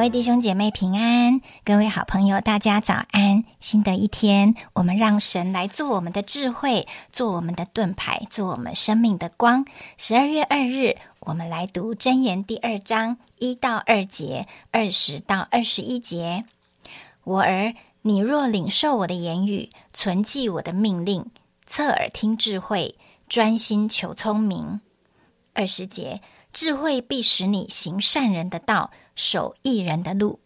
各位弟兄姐妹平安，各位好朋友大家早安。新的一天，我们让神来做我们的智慧，做我们的盾牌，做我们生命的光。十二月二日，我们来读箴言第二章一到二节，二十到二十一节。我儿，你若领受我的言语，存记我的命令，侧耳听智慧，专心求聪明。二十节。智慧必使你行善人的道，守义人的路；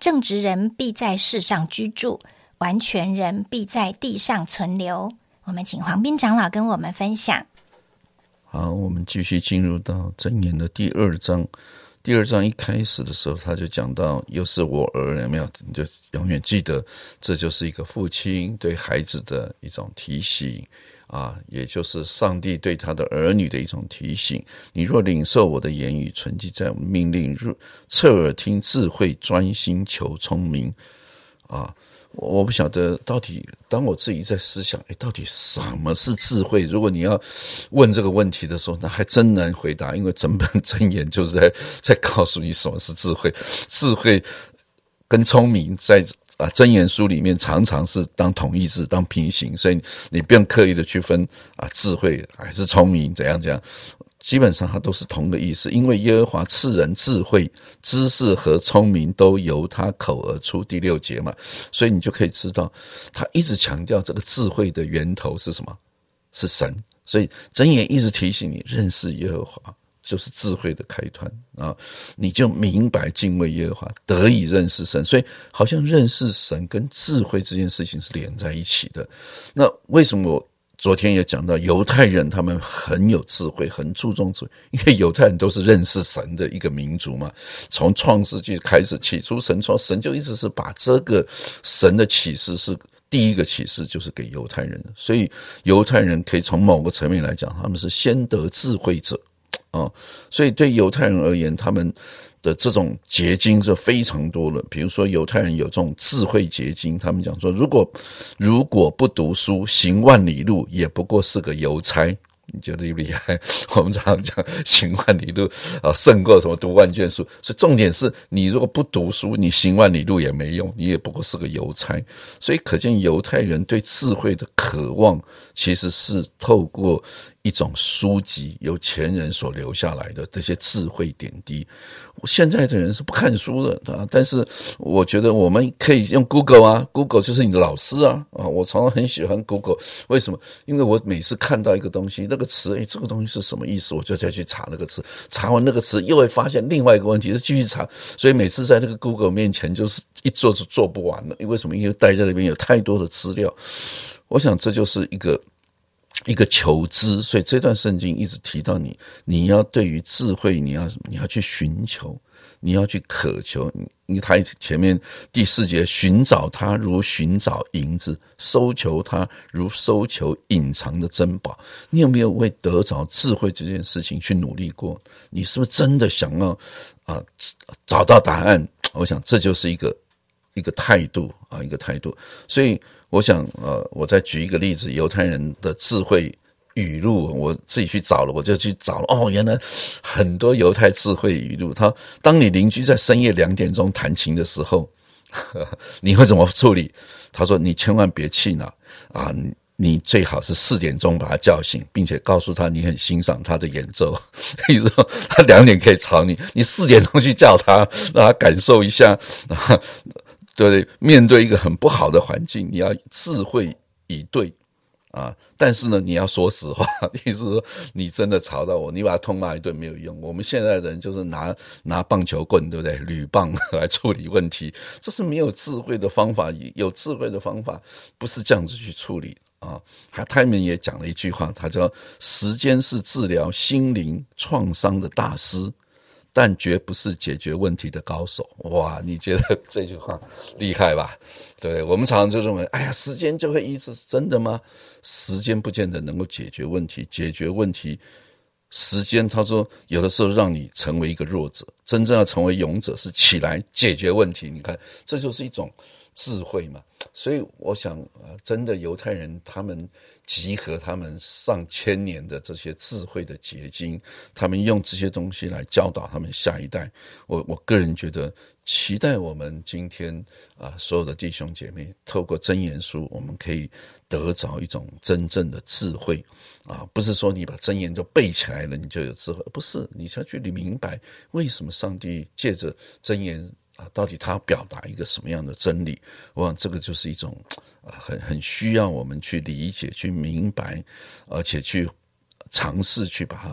正直人必在世上居住，完全人必在地上存留。我们请黄斌长老跟我们分享。好，我们继续进入到真言的第二章。第二章一开始的时候，他就讲到：“又是我儿，有没有？你就永远记得，这就是一个父亲对孩子的一种提醒。”啊，也就是上帝对他的儿女的一种提醒：你若领受我的言语，存记在我命令，入侧耳听智慧，专心求聪明。啊，我不晓得到底，当我自己在思想，哎，到底什么是智慧？如果你要问这个问题的时候，那还真难回答，因为整本箴言就是在 在告诉你什么是智慧。智慧跟聪明在。啊，真言书里面常常是当同义字，当平行，所以你不用刻意的去分啊，智慧还是聪明，怎样怎样，基本上它都是同个意思。因为耶和华赐人智慧、知识和聪明，都由他口而出。第六节嘛，所以你就可以知道，他一直强调这个智慧的源头是什么？是神。所以真言一直提醒你认识耶和华。就是智慧的开端啊！你就明白敬畏耶和华，得以认识神。所以，好像认识神跟智慧这件事情是连在一起的。那为什么昨天也讲到犹太人他们很有智慧，很注重智慧？因为犹太人都是认识神的一个民族嘛。从创世纪开始，起初神创，神就一直是把这个神的启示是第一个启示，就是给犹太人。所以，犹太人可以从某个层面来讲，他们是先得智慧者。啊，所以对犹太人而言，他们的这种结晶是非常多的。比如说，犹太人有这种智慧结晶，他们讲说，如果如果不读书，行万里路，也不过是个邮差。你觉得厉不厉害？我们常常讲行万里路啊，胜过什么读万卷书。所以重点是你如果不读书，你行万里路也没用，你也不过是个邮差。所以可见犹太人对智慧的渴望，其实是透过。一种书籍由前人所留下来的这些智慧点滴，现在的人是不看书的啊。但是我觉得我们可以用 Google 啊，Google 就是你的老师啊啊！我常常很喜欢 Google，为什么？因为我每次看到一个东西，那个词，哎，这个东西是什么意思？我就再去查那个词，查完那个词，又会发现另外一个问题，就继续查。所以每次在那个 Google 面前，就是一做就做不完了。因为什么？因为待在那边有太多的资料。我想这就是一个。一个求知，所以这段圣经一直提到你，你要对于智慧，你要你要去寻求，你要去渴求。你他前面第四节，寻找他如寻找银子，搜求他如搜求隐藏的珍宝。你有没有为得着智慧这件事情去努力过？你是不是真的想要啊找到答案？我想这就是一个一个态度啊，一个态度。所以。我想，呃，我再举一个例子，犹太人的智慧语录，我自己去找了，我就去找了。哦，原来很多犹太智慧语录。他，当你邻居在深夜两点钟弹琴的时候，你会怎么处理？他说：“你千万别气恼啊，你最好是四点钟把他叫醒，并且告诉他你很欣赏他的演奏。你说他两点可以吵你，你四点钟去叫他，让他感受一下。”对？面对一个很不好的环境，你要智慧以对啊！但是呢，你要说实话，意思是说你真的吵到我，你把他痛骂一顿没有用。我们现在的人就是拿拿棒球棍，对不对？铝棒来处理问题，这是没有智慧的方法。有智慧的方法不是这样子去处理啊！还他们也讲了一句话，他叫“时间是治疗心灵创伤的大师”。但绝不是解决问题的高手。哇，你觉得 这句话厉害吧？对我们常常就认为，哎呀，时间就会医治，是真的吗？时间不见得能够解决问题。解决问题，时间他说有的时候让你成为一个弱者，真正要成为勇者是起来解决问题。你看，这就是一种智慧嘛。所以我想啊，真的犹太人他们集合他们上千年的这些智慧的结晶，他们用这些东西来教导他们下一代。我我个人觉得，期待我们今天啊，所有的弟兄姐妹透过真言书，我们可以得着一种真正的智慧啊！不是说你把真言就背起来了，你就有智慧，不是，你要去明白为什么上帝借着真言。啊，到底他表达一个什么样的真理？我想这个就是一种啊，很很需要我们去理解、去明白，而且去尝试去把它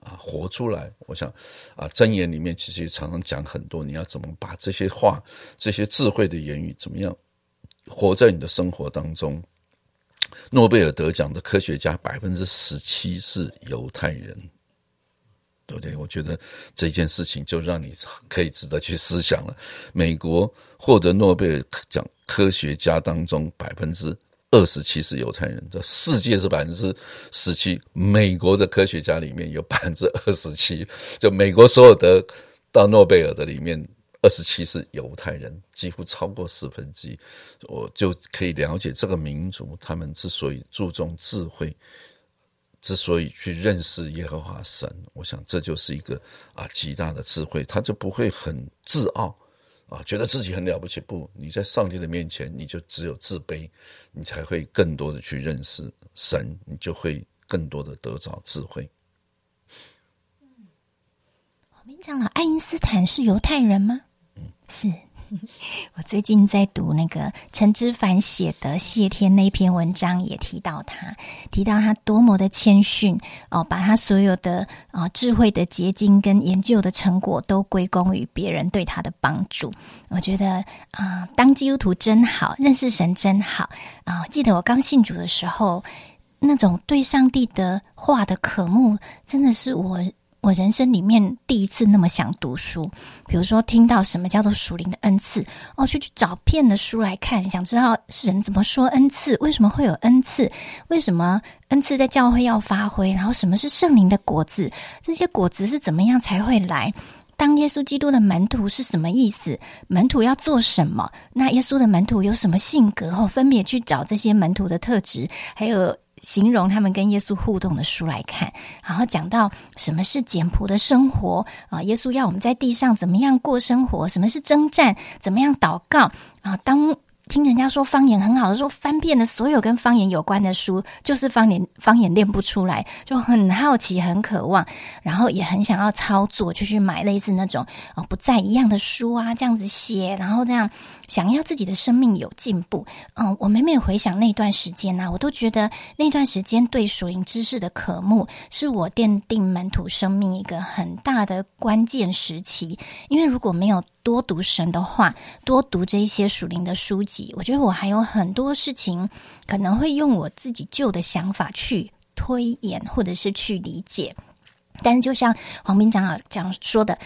啊活出来。我想啊，箴言里面其实常常讲很多，你要怎么把这些话、这些智慧的言语，怎么样活在你的生活当中？诺贝尔得奖的科学家百分之十七是犹太人。对不对？我觉得这件事情就让你可以值得去思想了。美国获得诺贝尔奖科学家当中，百分之二十七是犹太人，这世界是百分之十七。美国的科学家里面有百分之二十七，就美国所有得到诺贝尔的里面，二十七是犹太人，几乎超过四分之一。我就可以了解这个民族，他们之所以注重智慧。之所以去认识耶和华神，我想这就是一个啊极大的智慧，他就不会很自傲啊，觉得自己很了不起。不，你在上帝的面前，你就只有自卑，你才会更多的去认识神，你就会更多的得着智慧。我们讲了，爱因斯坦是犹太人吗？嗯，是。我最近在读那个陈之凡写的谢天那篇文章，也提到他，提到他多么的谦逊哦，把他所有的啊智慧的结晶跟研究的成果都归功于别人对他的帮助。我觉得啊，当基督徒真好，认识神真好啊！记得我刚信主的时候，那种对上帝的话的渴慕，真的是我。我人生里面第一次那么想读书，比如说听到什么叫做属灵的恩赐，哦，去去找遍的书来看，想知道人怎么说恩赐，为什么会有恩赐，为什么恩赐在教会要发挥，然后什么是圣灵的果子，这些果子是怎么样才会来？当耶稣基督的门徒是什么意思？门徒要做什么？那耶稣的门徒有什么性格？后分别去找这些门徒的特质，还有。形容他们跟耶稣互动的书来看，然后讲到什么是简朴的生活啊？耶稣要我们在地上怎么样过生活？什么是征战？怎么样祷告啊？当听人家说方言很好的时候，翻遍了所有跟方言有关的书，就是方言方言练不出来，就很好奇、很渴望，然后也很想要操作，就去买类似那种啊不再一样的书啊，这样子写，然后这样。想要自己的生命有进步，嗯，我每每回想那段时间呢，我都觉得那段时间对属灵知识的渴慕，是我奠定门徒生命一个很大的关键时期。因为如果没有多读神的话，多读这一些属灵的书籍，我觉得我还有很多事情可能会用我自己旧的想法去推演，或者是去理解。但是，就像黄斌长老讲说的。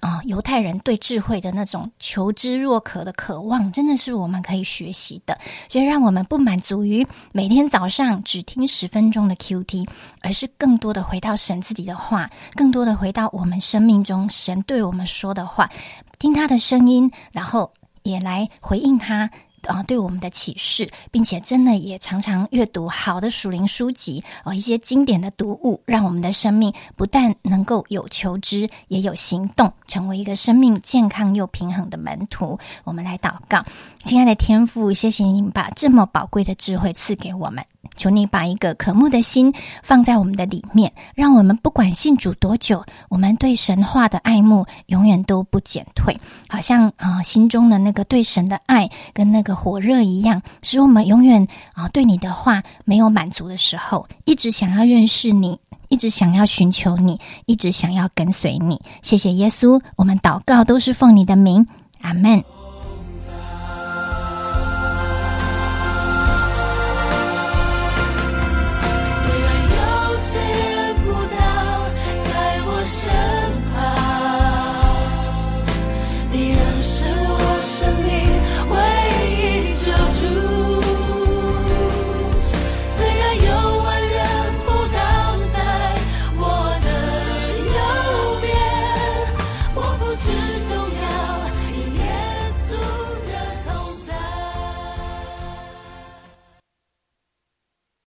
啊，犹太人对智慧的那种求知若渴的渴望，真的是我们可以学习的。所以，让我们不满足于每天早上只听十分钟的 Q T，而是更多的回到神自己的话，更多的回到我们生命中神对我们说的话，听他的声音，然后也来回应他。啊，对我们的启示，并且真的也常常阅读好的属灵书籍啊，一些经典的读物，让我们的生命不但能够有求知，也有行动，成为一个生命健康又平衡的门徒。我们来祷告，亲爱的天父，谢谢你把这么宝贵的智慧赐给我们。求你把一个渴慕的心放在我们的里面，让我们不管信主多久，我们对神话的爱慕永远都不减退，好像啊心中的那个对神的爱跟那个火热一样，使我们永远啊对你的话没有满足的时候，一直想要认识你，一直想要寻求你，一直想要跟随你。谢谢耶稣，我们祷告都是奉你的名，阿门。